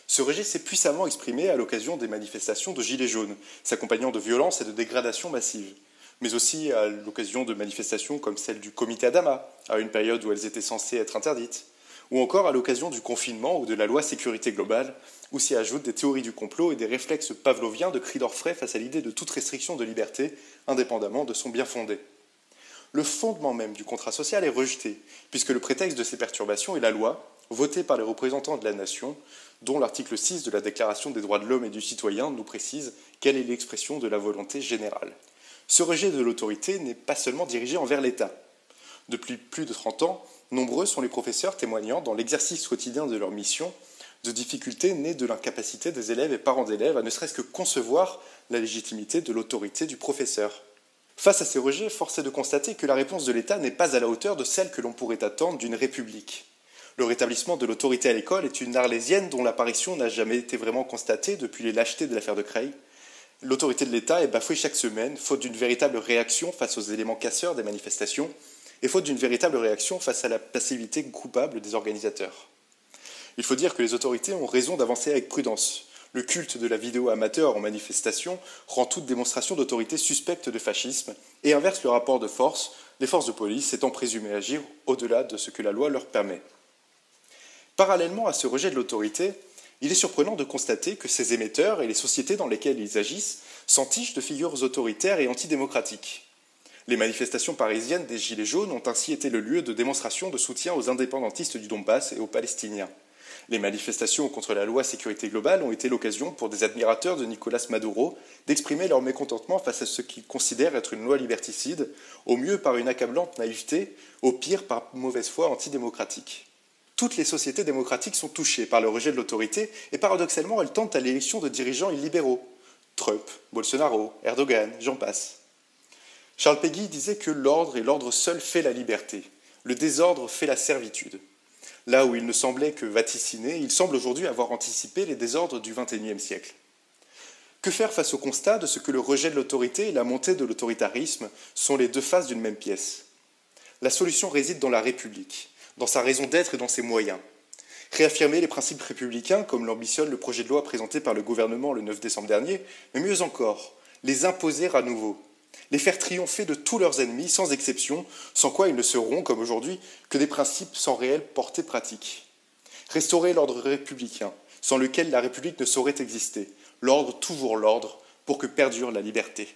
Ce rejet s'est puissamment exprimé à l'occasion des manifestations de Gilets jaunes, s'accompagnant de violences et de dégradations massives mais aussi à l'occasion de manifestations comme celle du comité Adama, à une période où elles étaient censées être interdites, ou encore à l'occasion du confinement ou de la loi sécurité globale, où s'y ajoutent des théories du complot et des réflexes pavloviens de cris d'orfraie face à l'idée de toute restriction de liberté, indépendamment de son bien fondé. Le fondement même du contrat social est rejeté, puisque le prétexte de ces perturbations est la loi, votée par les représentants de la nation, dont l'article 6 de la Déclaration des droits de l'homme et du citoyen nous précise quelle est l'expression de la volonté générale. Ce rejet de l'autorité n'est pas seulement dirigé envers l'État. Depuis plus de 30 ans, nombreux sont les professeurs témoignant dans l'exercice quotidien de leur mission de difficultés nées de l'incapacité des élèves et parents d'élèves à ne serait-ce que concevoir la légitimité de l'autorité du professeur. Face à ces rejets, force est de constater que la réponse de l'État n'est pas à la hauteur de celle que l'on pourrait attendre d'une république. Le rétablissement de l'autorité à l'école est une arlésienne dont l'apparition n'a jamais été vraiment constatée depuis les lâchetés de l'affaire de Creil, L'autorité de l'État est bafouée chaque semaine, faute d'une véritable réaction face aux éléments casseurs des manifestations, et faute d'une véritable réaction face à la passivité coupable des organisateurs. Il faut dire que les autorités ont raison d'avancer avec prudence. Le culte de la vidéo amateur en manifestation rend toute démonstration d'autorité suspecte de fascisme et inverse le rapport de force, les forces de police étant présumées agir au-delà de ce que la loi leur permet. Parallèlement à ce rejet de l'autorité, il est surprenant de constater que ces émetteurs et les sociétés dans lesquelles ils agissent s'entichent de figures autoritaires et antidémocratiques. Les manifestations parisiennes des Gilets jaunes ont ainsi été le lieu de démonstrations de soutien aux indépendantistes du Donbass et aux Palestiniens. Les manifestations contre la loi sécurité globale ont été l'occasion pour des admirateurs de Nicolas Maduro d'exprimer leur mécontentement face à ce qu'ils considèrent être une loi liberticide, au mieux par une accablante naïveté, au pire par mauvaise foi antidémocratique toutes les sociétés démocratiques sont touchées par le rejet de l'autorité et paradoxalement elles tentent à l'élection de dirigeants illibéraux. Trump, Bolsonaro, Erdogan, j'en passe. Charles Péguy disait que l'ordre et l'ordre seul fait la liberté. Le désordre fait la servitude. Là où il ne semblait que vaticiner, il semble aujourd'hui avoir anticipé les désordres du XXIe siècle. Que faire face au constat de ce que le rejet de l'autorité et la montée de l'autoritarisme sont les deux faces d'une même pièce? La solution réside dans la République, dans sa raison d'être et dans ses moyens. Réaffirmer les principes républicains, comme l'ambitionne le projet de loi présenté par le gouvernement le 9 décembre dernier, mais mieux encore, les imposer à nouveau, les faire triompher de tous leurs ennemis, sans exception, sans quoi ils ne seront, comme aujourd'hui, que des principes sans réelle portée pratique. Restaurer l'ordre républicain, sans lequel la République ne saurait exister, l'ordre toujours l'ordre, pour que perdure la liberté.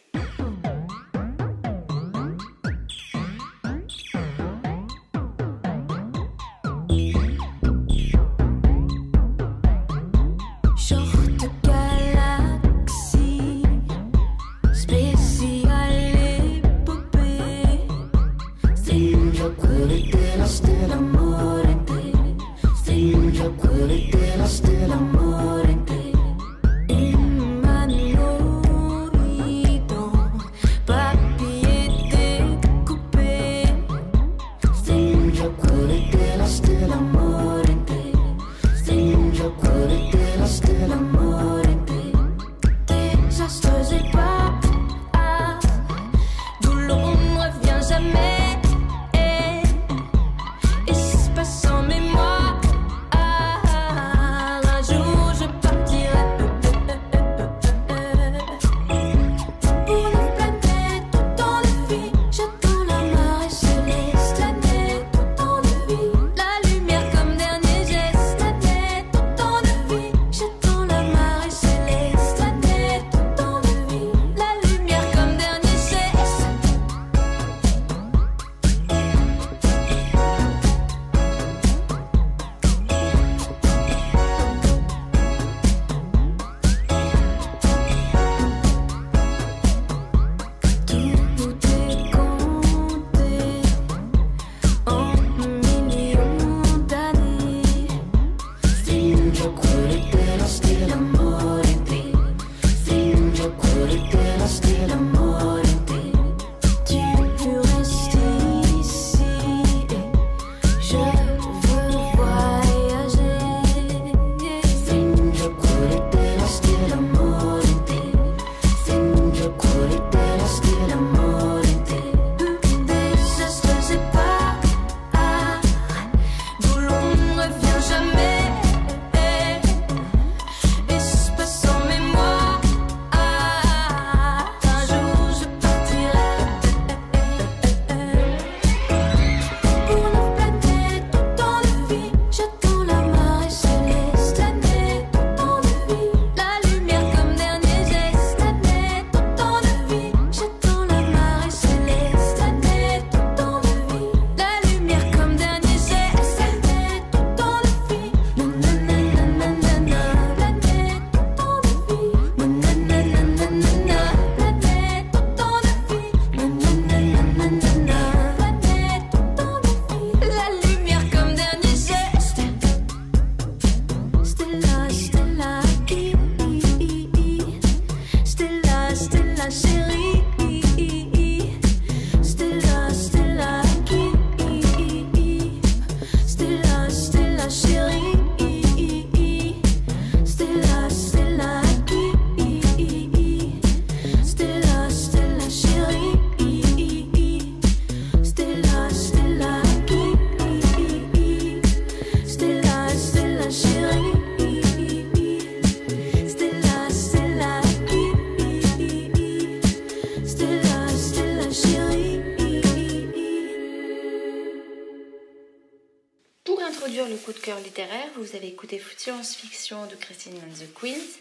Vous avez écouté Science-Fiction de Christine and the Queens.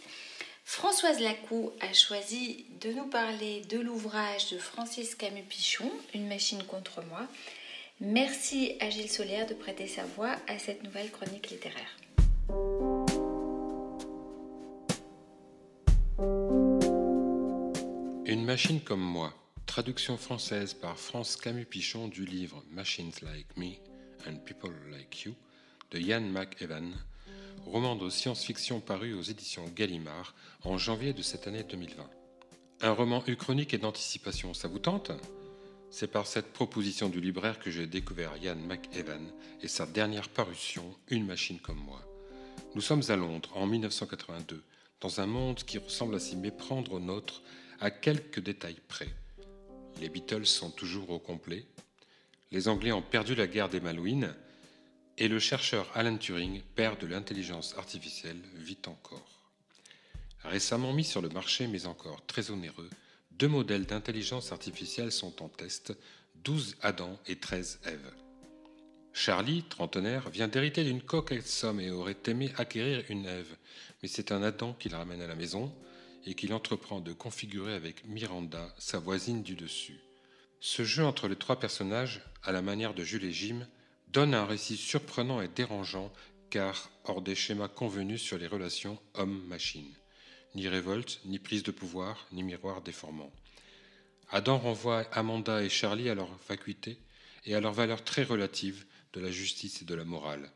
Françoise Lacou a choisi de nous parler de l'ouvrage de Francis Camus-Pichon, Une machine contre moi. Merci à Gilles Solaire de prêter sa voix à cette nouvelle chronique littéraire. Une machine comme moi, traduction française par France Camus-Pichon du livre Machines Like Me and People Like You de Ian McEwan, roman de science-fiction paru aux éditions Gallimard en janvier de cette année 2020. Un roman uchronique et d'anticipation, ça vous tente? C'est par cette proposition du libraire que j'ai découvert Ian McEwan et sa dernière parution, Une machine comme moi. Nous sommes à Londres en 1982, dans un monde qui ressemble à s'y méprendre au nôtre à quelques détails près. Les Beatles sont toujours au complet. Les Anglais ont perdu la guerre des Malouines et le chercheur Alan Turing, père de l'intelligence artificielle, vit encore. Récemment mis sur le marché, mais encore très onéreux, deux modèles d'intelligence artificielle sont en test, 12 Adam et 13 Ève. Charlie, trentenaire, vient d'hériter d'une coquette somme et aurait aimé acquérir une Ève, mais c'est un Adam qu'il ramène à la maison et qu'il entreprend de configurer avec Miranda, sa voisine du dessus. Ce jeu entre les trois personnages, à la manière de Jules et Jim, donne un récit surprenant et dérangeant car hors des schémas convenus sur les relations homme-machine. Ni révolte, ni prise de pouvoir, ni miroir déformant. Adam renvoie Amanda et Charlie à leur vacuité et à leur valeur très relative de la justice et de la morale.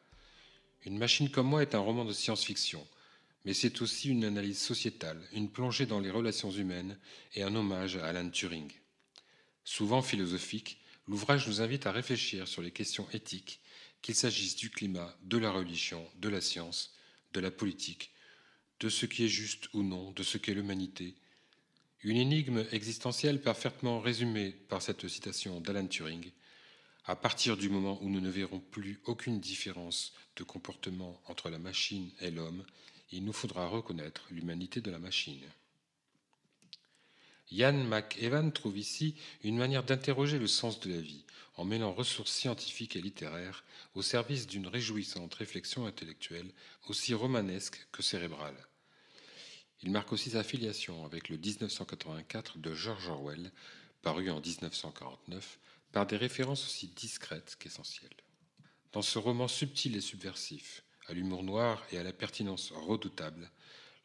Une machine comme moi est un roman de science-fiction, mais c'est aussi une analyse sociétale, une plongée dans les relations humaines et un hommage à Alan Turing. Souvent philosophique, l'ouvrage nous invite à réfléchir sur les questions éthiques, qu'il s'agisse du climat, de la religion, de la science, de la politique, de ce qui est juste ou non, de ce qu'est l'humanité. Une énigme existentielle parfaitement résumée par cette citation d'Alan Turing. À partir du moment où nous ne verrons plus aucune différence de comportement entre la machine et l'homme, il nous faudra reconnaître l'humanité de la machine. Ian McEwan trouve ici une manière d'interroger le sens de la vie, en mêlant ressources scientifiques et littéraires au service d'une réjouissante réflexion intellectuelle aussi romanesque que cérébrale. Il marque aussi sa filiation avec le 1984 de George Orwell, paru en 1949, par des références aussi discrètes qu'essentielles. Dans ce roman subtil et subversif, à l'humour noir et à la pertinence redoutable,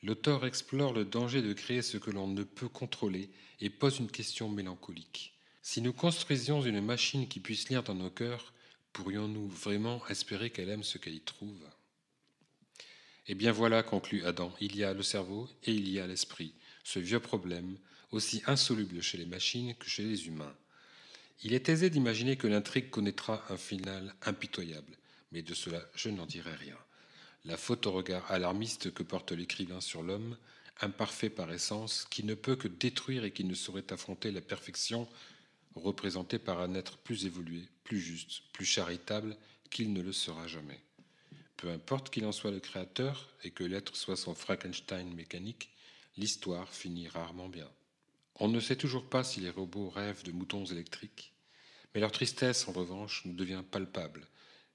l'auteur explore le danger de créer ce que l'on ne peut contrôler et pose une question mélancolique. Si nous construisions une machine qui puisse lire dans nos cœurs, pourrions-nous vraiment espérer qu'elle aime ce qu'elle y trouve? Eh bien voilà, conclut Adam, il y a le cerveau et il y a l'esprit, ce vieux problème, aussi insoluble chez les machines que chez les humains. Il est aisé d'imaginer que l'intrigue connaîtra un final impitoyable, mais de cela je n'en dirai rien la faute au regard alarmiste que porte l'écrivain sur l'homme imparfait par essence, qui ne peut que détruire et qui ne saurait affronter la perfection représentée par un être plus évolué, plus juste, plus charitable qu'il ne le sera jamais. Peu importe qu'il en soit le créateur et que l'être soit son Frankenstein mécanique, l'histoire finit rarement bien. On ne sait toujours pas si les robots rêvent de moutons électriques, mais leur tristesse, en revanche, nous devient palpable,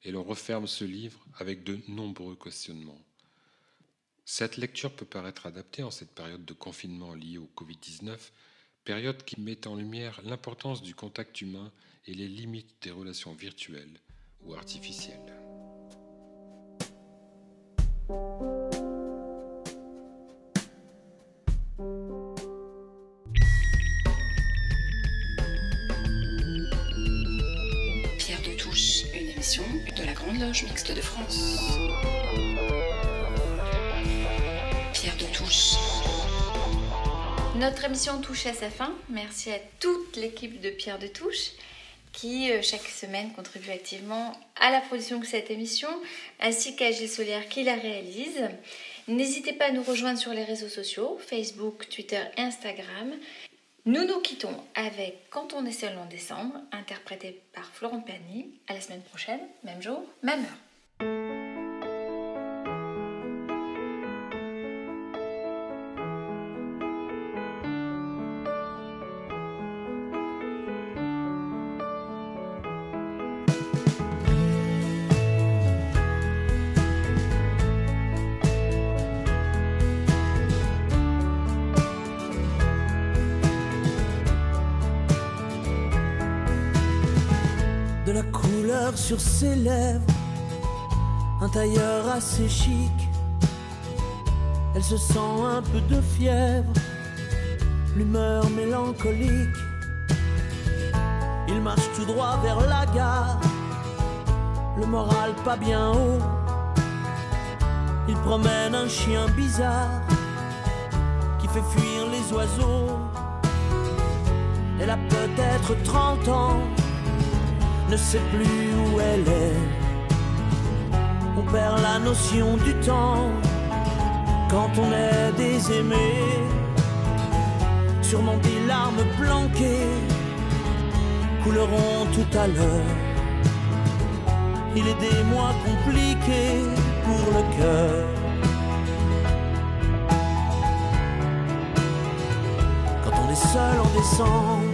et l'on referme ce livre avec de nombreux questionnements. Cette lecture peut paraître adaptée en cette période de confinement liée au Covid-19, période qui met en lumière l'importance du contact humain et les limites des relations virtuelles ou artificielles. Loge Mixte de France. Pierre de Touche. Notre émission touche à sa fin. Merci à toute l'équipe de Pierre de Touche qui, euh, chaque semaine, contribue activement à la production de cette émission, ainsi qu'à Gilles Solière qui la réalise. N'hésitez pas à nous rejoindre sur les réseaux sociaux, Facebook, Twitter Instagram. Nous nous quittons avec Quand on est seul en décembre, interprété par Florent Pagny. À la semaine prochaine, même jour, même heure. Sur ses lèvres, un tailleur assez chic. Elle se sent un peu de fièvre, l'humeur mélancolique. Il marche tout droit vers la gare, le moral pas bien haut. Il promène un chien bizarre qui fait fuir les oiseaux. Elle a peut-être 30 ans ne sait plus où elle est. On perd la notion du temps quand on est des aimés. Sûrement des larmes planquées couleront tout à l'heure. Il est des mois compliqués pour le cœur. Quand on est seul en décembre.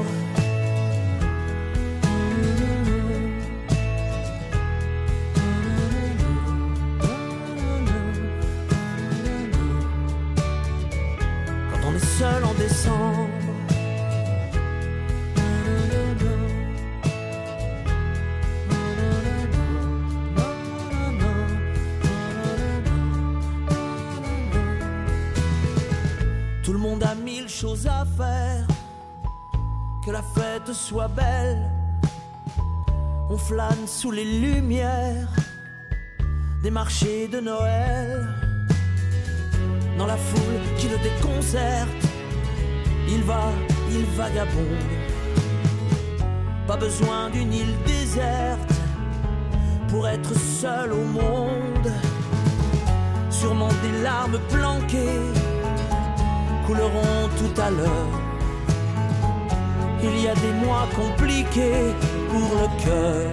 Choses à faire, que la fête soit belle. On flâne sous les lumières des marchés de Noël dans la foule qui le déconcerte. Il va, il vagabonde. Pas besoin d'une île déserte pour être seul au monde. Sûrement des larmes planquées couleront tout à l'heure. Il y a des mois compliqués pour le cœur.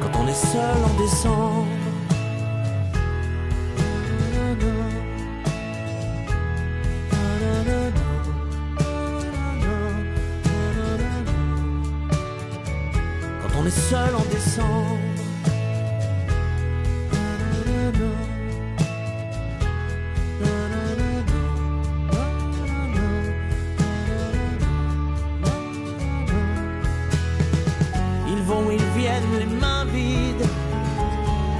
Quand on est seul en décembre. Quand on est seul en décembre. Ils vont, ils viennent les mains vides,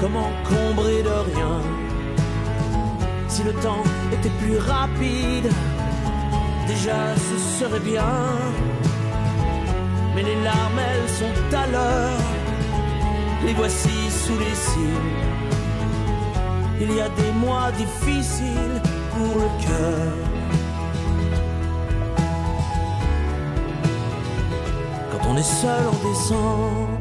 comme encombrés de rien. Si le temps était plus rapide, déjà ce serait bien. Mais les larmes, elles sont à l'heure, les voici sous les cils. Il y a des mois difficiles pour le cœur. Quand on est seul en décembre.